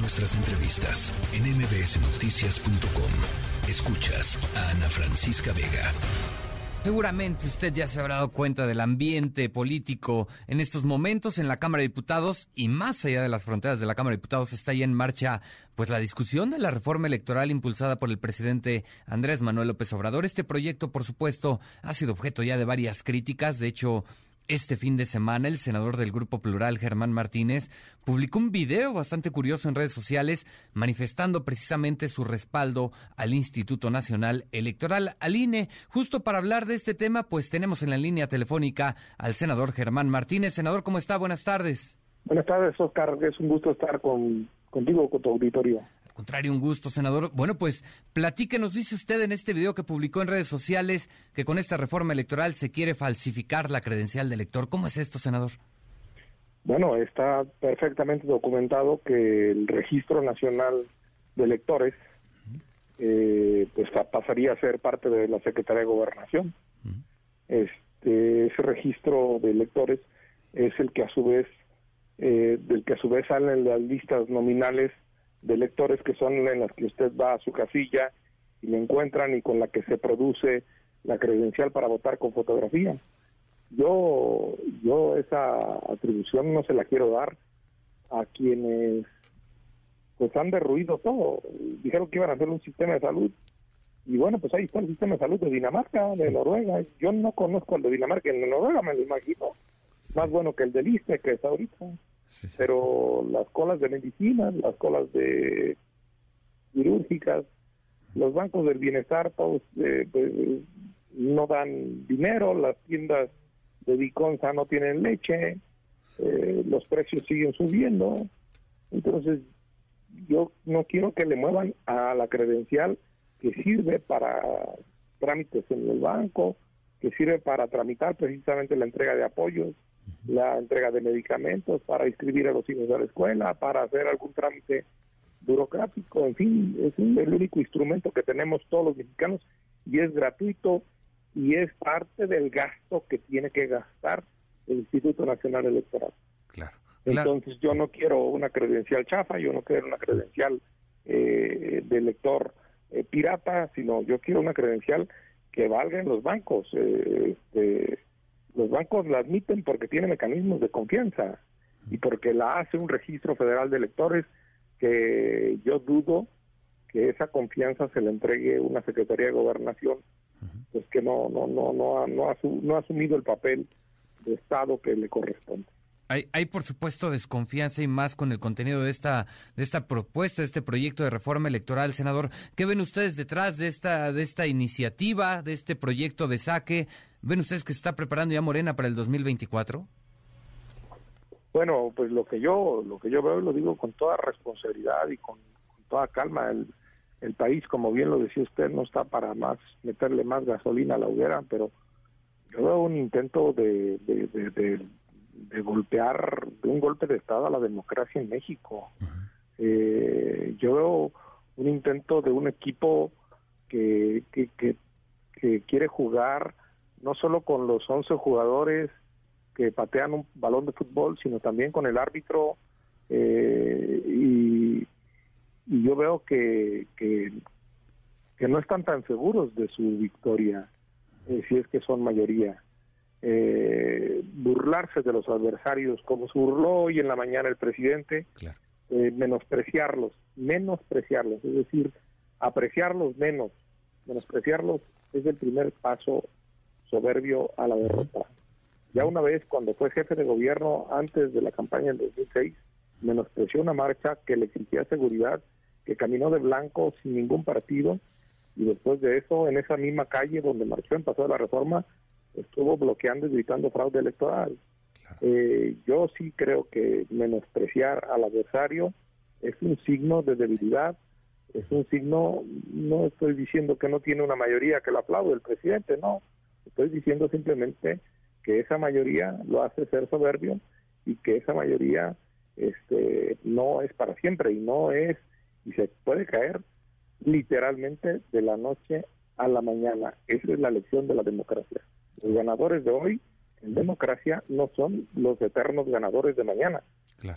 nuestras entrevistas en mbsnoticias.com. Escuchas a Ana Francisca Vega. Seguramente usted ya se habrá dado cuenta del ambiente político en estos momentos en la Cámara de Diputados y más allá de las fronteras de la Cámara de Diputados está ya en marcha pues la discusión de la reforma electoral impulsada por el presidente Andrés Manuel López Obrador. Este proyecto, por supuesto, ha sido objeto ya de varias críticas. De hecho, este fin de semana, el senador del Grupo Plural, Germán Martínez, publicó un video bastante curioso en redes sociales manifestando precisamente su respaldo al Instituto Nacional Electoral, al INE. Justo para hablar de este tema, pues tenemos en la línea telefónica al senador Germán Martínez. Senador, ¿cómo está? Buenas tardes. Buenas tardes, Oscar. Es un gusto estar con, contigo, con tu auditorio contrario, un gusto, senador. Bueno, pues platíquenos, dice usted en este video que publicó en redes sociales que con esta reforma electoral se quiere falsificar la credencial de elector. ¿Cómo es esto, senador? Bueno, está perfectamente documentado que el Registro Nacional de Electores eh, pues pasaría a ser parte de la Secretaría de Gobernación. Este ese registro de electores es el que a su vez eh, del que a su vez salen las listas nominales de lectores que son en las que usted va a su casilla y le encuentran y con la que se produce la credencial para votar con fotografía. Yo, yo esa atribución no se la quiero dar a quienes pues han derruido todo. Dijeron que iban a hacer un sistema de salud y bueno, pues ahí está el sistema de salud de Dinamarca, de Noruega. Yo no conozco el de Dinamarca, en Noruega me lo imagino. Más bueno que el del ISTE que es ahorita pero las colas de medicinas, las colas de quirúrgicas, los bancos del bienestar, todos eh, pues, no dan dinero, las tiendas de Viconza no tienen leche, eh, los precios siguen subiendo, entonces yo no quiero que le muevan a la credencial que sirve para trámites en el banco, que sirve para tramitar precisamente la entrega de apoyos, la entrega de medicamentos, para inscribir a los hijos a la escuela, para hacer algún trámite burocrático, en fin, es el único instrumento que tenemos todos los mexicanos y es gratuito y es parte del gasto que tiene que gastar el Instituto Nacional Electoral. Claro. Entonces yo no quiero una credencial chafa, yo no quiero una credencial eh, de elector eh, pirata, sino yo quiero una credencial que valga en los bancos. Eh, este, los bancos la admiten porque tiene mecanismos de confianza y porque la hace un registro federal de electores que yo dudo que esa confianza se le entregue una Secretaría de Gobernación, pues que no no no no ha, no ha, no ha asumido el papel de Estado que le corresponde. Hay, hay, por supuesto desconfianza y más con el contenido de esta de esta propuesta, de este proyecto de reforma electoral, senador. ¿Qué ven ustedes detrás de esta de esta iniciativa, de este proyecto de saque? ¿Ven ustedes que se está preparando ya Morena para el 2024? Bueno, pues lo que yo lo que yo veo lo digo con toda responsabilidad y con, toda calma. El, el, país, como bien lo decía usted, no está para más meterle más gasolina a la hoguera, pero yo veo un intento de, de, golpear, de un golpe de Estado a la democracia en México. eh, yo veo un intento de un equipo que, que, que, que quiere jugar no solo con los 11 jugadores que patean un balón de fútbol, sino también con el árbitro. Eh, y, yo veo que, que, no están tan seguros de su victoria, eh, si es que son mayoría. Eh, burlarse de los adversarios, como se burló hoy en la mañana el presidente, menospreciarlos, menospreciarlos, es decir, apreciarlos menos, menospreciarlos es el primer paso soberbio a la derrota. Ya una vez, cuando fue jefe de gobierno antes de la campaña en 2006, menospreció una marcha que le exigía seguridad, que caminó de blanco sin ningún partido, y después de eso, en esa misma calle donde marchó en Paso de la Reforma, estuvo bloqueando y gritando fraude electoral. Eh, yo sí creo que menospreciar al adversario es un signo de debilidad, es un signo, no estoy diciendo que no tiene una mayoría que lo aplaude el presidente, no, Estoy diciendo simplemente que esa mayoría lo hace ser soberbio y que esa mayoría este no es para siempre y no es y se puede caer literalmente de la noche a la mañana. Esa es la lección de la democracia. Los ganadores de hoy en democracia no son los eternos ganadores de mañana.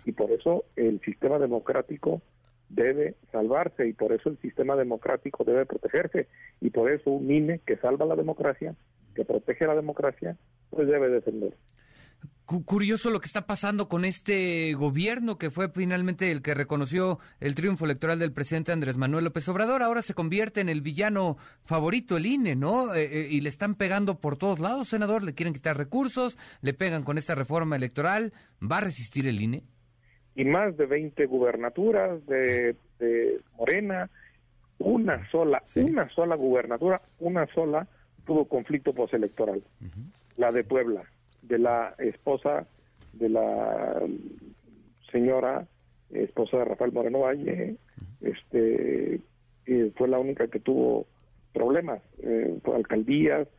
Y por eso el sistema democrático debe salvarse y por eso el sistema democrático debe protegerse y por eso un INE que salva la democracia, que protege la democracia, pues debe defender. Curioso lo que está pasando con este gobierno que fue finalmente el que reconoció el triunfo electoral del presidente Andrés Manuel López Obrador. Ahora se convierte en el villano favorito, el INE, ¿no? Eh, eh, y le están pegando por todos lados, senador. Le quieren quitar recursos, le pegan con esta reforma electoral. ¿Va a resistir el INE? Y más de 20 gubernaturas de, Morena, una sola, una sola gubernatura, una sola tuvo conflicto postelectoral, la de Puebla de la esposa de la señora esposa de Rafael Moreno Valle, este fue la única que tuvo problemas, eh, alcaldías,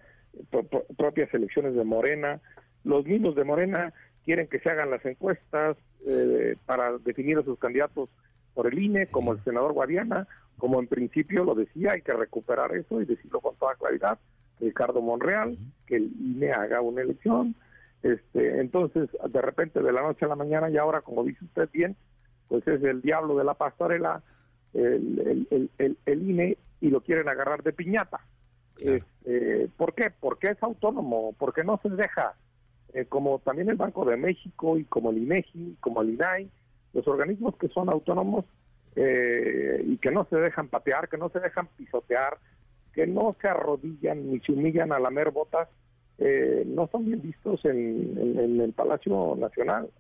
propias elecciones de Morena. Los mismos de Morena quieren que se hagan las encuestas eh, para definir a sus candidatos por el INE, como el senador Guadiana, como en principio lo decía, hay que recuperar eso y decirlo con toda claridad. Ricardo Monreal, que el INE haga una elección, este, entonces, de repente, de la noche a la mañana, y ahora, como dice usted bien, pues es el diablo de la pastorela, el, el, INE, y lo quieren agarrar de piñata. Este, ¿Por qué? Porque es autónomo, porque no se deja, eh, como también el Banco de México y como el INEGI, como el INAI, los organismos que son autónomos eh, y que no se dejan patear, que no se dejan pisotear, que no se arrodillan ni se humillan a lamer botas, eh, no son bien vistos en, el Palacio Nacional.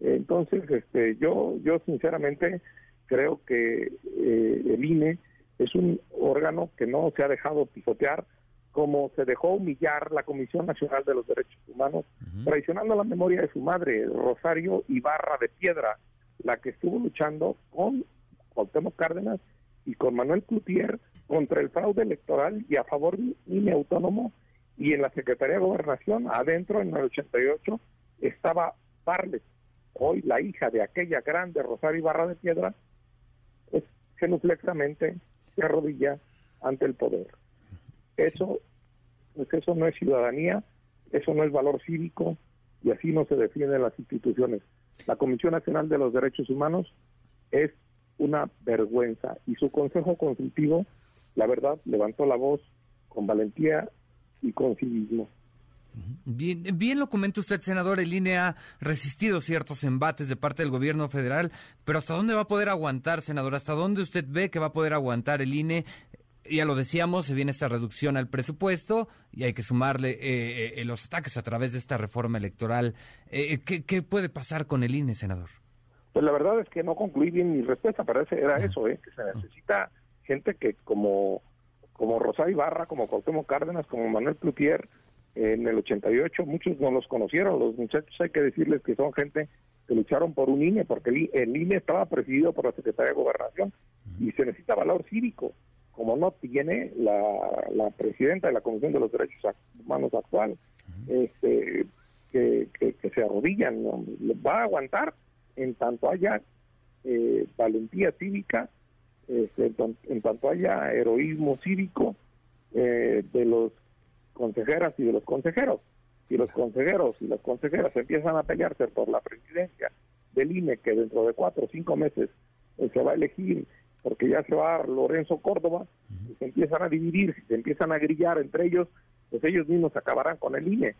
Entonces, este, yo, yo sinceramente creo que eh, el INE es un órgano que no se ha dejado pisotear como se dejó humillar la Comisión Nacional de los Derechos Humanos, traicionando la memoria de su madre, Rosario Ibarra de Piedra, la que estuvo luchando con Cuauhtémoc Cárdenas y con Manuel Cloutier contra el fraude electoral y a favor de INE autónomo y en la Secretaría de Gobernación, adentro en el 88, estaba Barlet, hoy la hija de aquella grande Rosario Ibarra de Piedra, pues genuflexamente se arrodilla ante el poder. Eso, pues eso no es ciudadanía, eso no es valor cívico y así no se defienden las instituciones. La Comisión Nacional de los Derechos Humanos es una vergüenza y su Consejo Consultivo, la verdad, levantó la voz con valentía y con civismo. Bien, bien lo comenta usted, senador. El INE ha resistido ciertos embates de parte del gobierno federal, pero ¿hasta dónde va a poder aguantar, senador? ¿Hasta dónde usted ve que va a poder aguantar el INE? Ya lo decíamos, se viene esta reducción al presupuesto y hay que sumarle eh, eh, los ataques a través de esta reforma electoral. Eh, ¿qué, puede pasar con el INE, senador? Pues la verdad es que no concluí bien mi respuesta, parece era eso, ¿eh? que se necesita gente que como como Rosario Ibarra, como Cuauhtémoc Cárdenas, como Manuel Plutier, en el 88, muchos no los conocieron, los muchachos hay que decirles que son gente que lucharon por un INE, porque el, INE estaba presidido por la Secretaría de Gobernación y se necesita valor cívico, como no tiene la, presidenta de la Comisión de los Derechos Humanos actual, este, que, se arrodillan, va a aguantar. En tanto haya eh, valentía cívica este, en haya heroísmo cívico eh, de los consejeras y de los consejeros. Si los consejeros y las consejeras empiezan a pelearse por la presidencia del INE, que dentro de cuatro o cinco meses eh, se va a elegir, porque ya se va Lorenzo Córdoba, y se empiezan a dividir, se empiezan a grillar entre ellos, pues ellos mismos acabarán con el INE.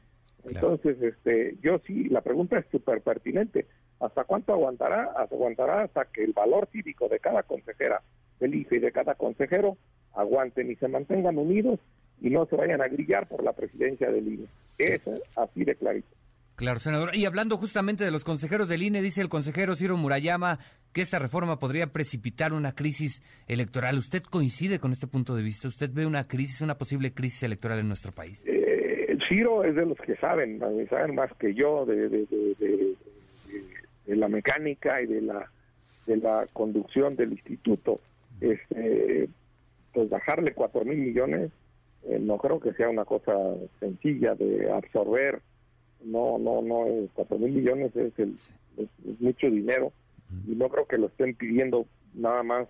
Entonces, este, yo sí, la pregunta es súper pertinente. ¿Hasta cuánto aguantará? Aguantará hasta que el valor cívico de cada consejera del IFE y de cada consejero aguanten y se mantengan unidos y no se vayan a grillar por la presidencia del INE. Eso así de clarito. Claro, senador. Y hablando justamente de los consejeros del INE, dice el consejero Ciro Murayama que esta reforma podría precipitar una crisis electoral. ¿Usted coincide con este punto de vista? ¿Usted ve una crisis, una posible crisis electoral en nuestro país? Eh, Ciro es de los que saben, saben más que yo de, de, de la mecánica y de la, de la conducción del instituto este, pues bajarle cuatro mil millones eh, no creo que sea una cosa sencilla de absorber. No no no cuatro mil millones es, el, mucho dinero y no creo que lo estén pidiendo nada más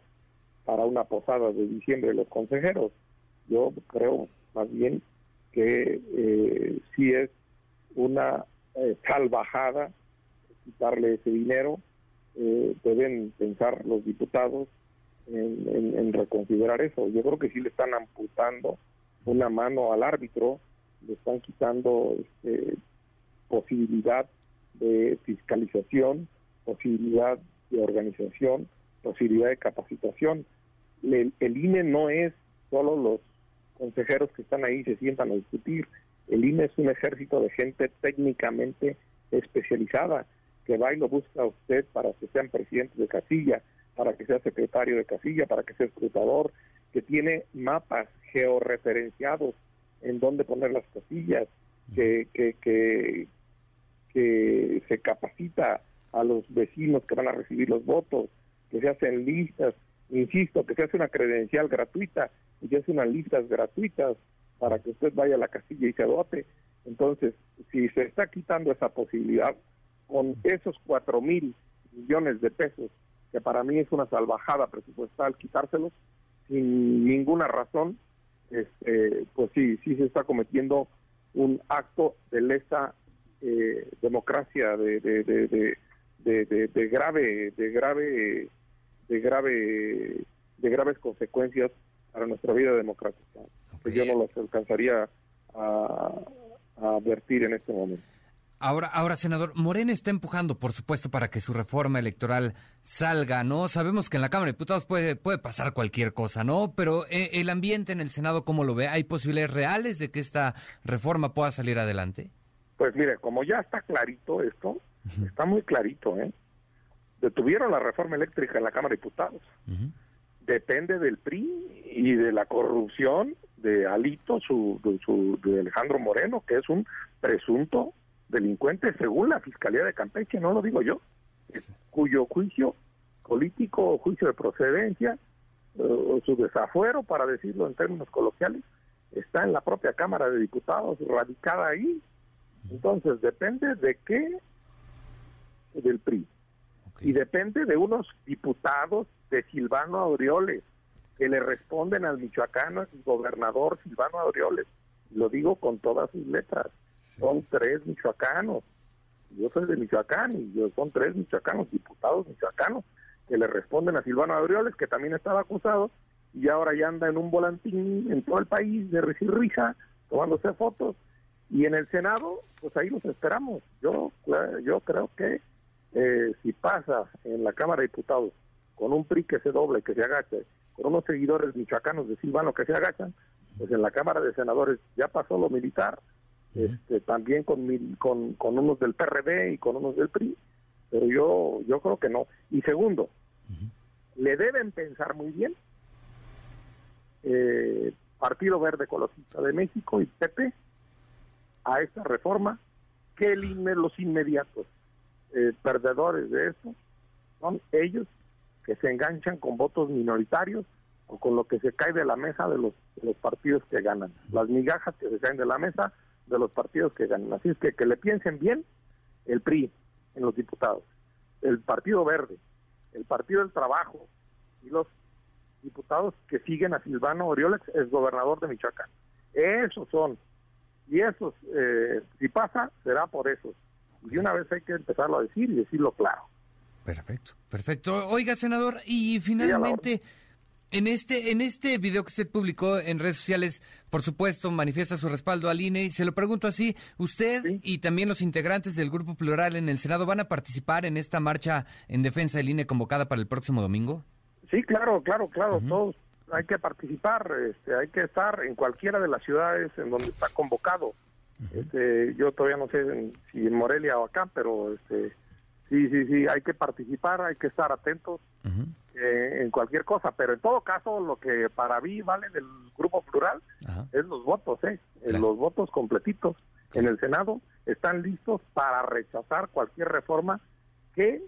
para una posada de diciembre los consejeros. Yo creo más bien que eh, sí es una eh, salvajada quitarle ese dinero. Eh, deben pensar los diputados en, reconsiderar eso. Yo creo que sí le están amputando una mano al árbitro, le están quitando este, posibilidad de fiscalización, posibilidad de organización, posibilidad de capacitación. El, el INE no es solo los consejeros que están ahí se sientan a discutir. El INE es un ejército de gente técnicamente especializada que va y lo busca a usted para que sean presidente de casilla, para que sea secretario de casilla, para que sea escrutador, que tiene mapas georreferenciados en dónde poner las casillas, que, que, que, que se capacita a los vecinos que van a recibir los votos, que se hacen listas, insisto, que se hace una credencial gratuita y se hace unas listas gratuitas para que usted vaya a la casilla y se vote. Entonces, si se está quitando esa posibilidad con esos cuatro mil millones de pesos, que para mí es una salvajada presupuestal quitárselos sin ninguna razón, este, pues sí, sí se está cometiendo un acto de lesa eh, democracia, de, de, de, de, grave, de grave, de grave, de graves consecuencias para nuestra vida democrática, que yo no los alcanzaría a, a advertir en este momento. Ahora, ahora, senador, Morena está empujando, por supuesto, para que su reforma electoral salga, ¿no? Sabemos que en la Cámara de Diputados puede, puede pasar cualquier cosa, ¿no? Pero eh, el ambiente en el Senado, ¿cómo lo ve? ¿Hay posibilidades reales de que esta reforma pueda salir adelante? Pues mire, como ya está clarito esto, está muy clarito, ¿eh? Detuvieron la reforma eléctrica en la Cámara de Diputados. Depende del PRI y de la corrupción de Alito, su, su, de Alejandro Moreno, que es un presunto delincuente según la Fiscalía de Campeche, no lo digo yo, cuyo juicio político o juicio de procedencia eh, o su desafuero, para decirlo en términos coloquiales, está en la propia Cámara de Diputados, radicada ahí. Entonces, depende de qué, del PRI. Y depende de unos diputados de Silvano Aureoles, que le responden al michoacano, el gobernador Silvano Aureoles. Lo digo con todas sus letras son tres michoacanos. Yo soy de Michoacán y yo, son tres michoacanos, diputados michoacanos, que le responden a Silvano Aureoles, que también estaba acusado, y ahora ya anda en un volantín en todo el país de recibir risa, tomándose fotos. Y en el Senado, pues ahí los esperamos. Yo, yo creo que eh, si pasa en la Cámara de Diputados con un PRI que se doble, que se agache, con unos seguidores michoacanos de Silvano que se agachan, pues en la Cámara de Senadores ya pasó lo militar, este, también con, con, con, unos del PRD y con unos del PRI, pero yo, yo creo que no. Y segundo, le deben pensar muy bien eh, Partido Verde Ecologista de México y PP a esta reforma que el los inmediatos eh, perdedores de esto son ellos que se enganchan con votos minoritarios o con lo que se cae de la mesa de los, de los partidos que ganan. Las migajas que se caen de la mesa de los partidos que ganan. Así es que que le piensen bien el PRI en los diputados, el Partido Verde, el Partido del Trabajo y los diputados que siguen a Silvano Orioles, es gobernador de Michoacán. Esos son. Y esos, eh, si pasa, será por esos. Y una vez hay que empezarlo a decir y decirlo claro. Perfecto, perfecto. Oiga, senador, y finalmente... En este, en este video que usted publicó en redes sociales, por supuesto, manifiesta su respaldo al INE y se lo pregunto así, ¿usted y también los integrantes del Grupo Plural en el Senado van a participar en esta marcha en defensa del INE convocada para el próximo domingo? Sí, claro, claro, claro, todos hay que participar, este, hay que estar en cualquiera de las ciudades en donde está convocado. este, yo todavía no sé si en Morelia o acá, pero este, sí, sí, sí, hay que participar, hay que estar atentos. Eh, en cualquier cosa, pero en todo caso lo que para mí vale del grupo plural es los votos, ¿eh? los votos completitos en el Senado están listos para rechazar cualquier reforma que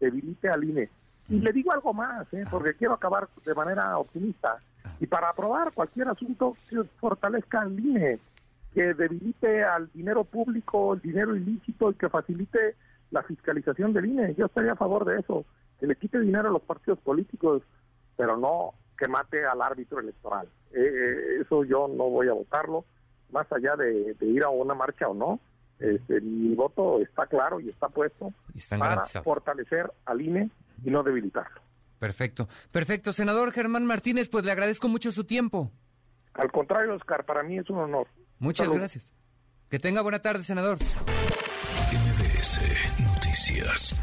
debilite al INE. Y le digo algo más, ¿eh? porque quiero acabar de manera optimista. Y para aprobar cualquier asunto que fortalezca al INE, que debilite al dinero público, el dinero ilícito y que facilite la fiscalización del INE. Yo estaría a favor de eso que le quite dinero a los partidos políticos, pero no que mate al árbitro electoral. Eh, eh, eso yo no voy a votarlo, más allá de, ir a una marcha o no. Este, mi voto está claro y está puesto para fortalecer al INE y no debilitarlo. Perfecto, perfecto. Senador Germán Martínez, pues le agradezco mucho su tiempo. Al contrario, Oscar, para mí es un honor. Muchas gracias. Que tenga buena tarde, senador. MBS Noticias.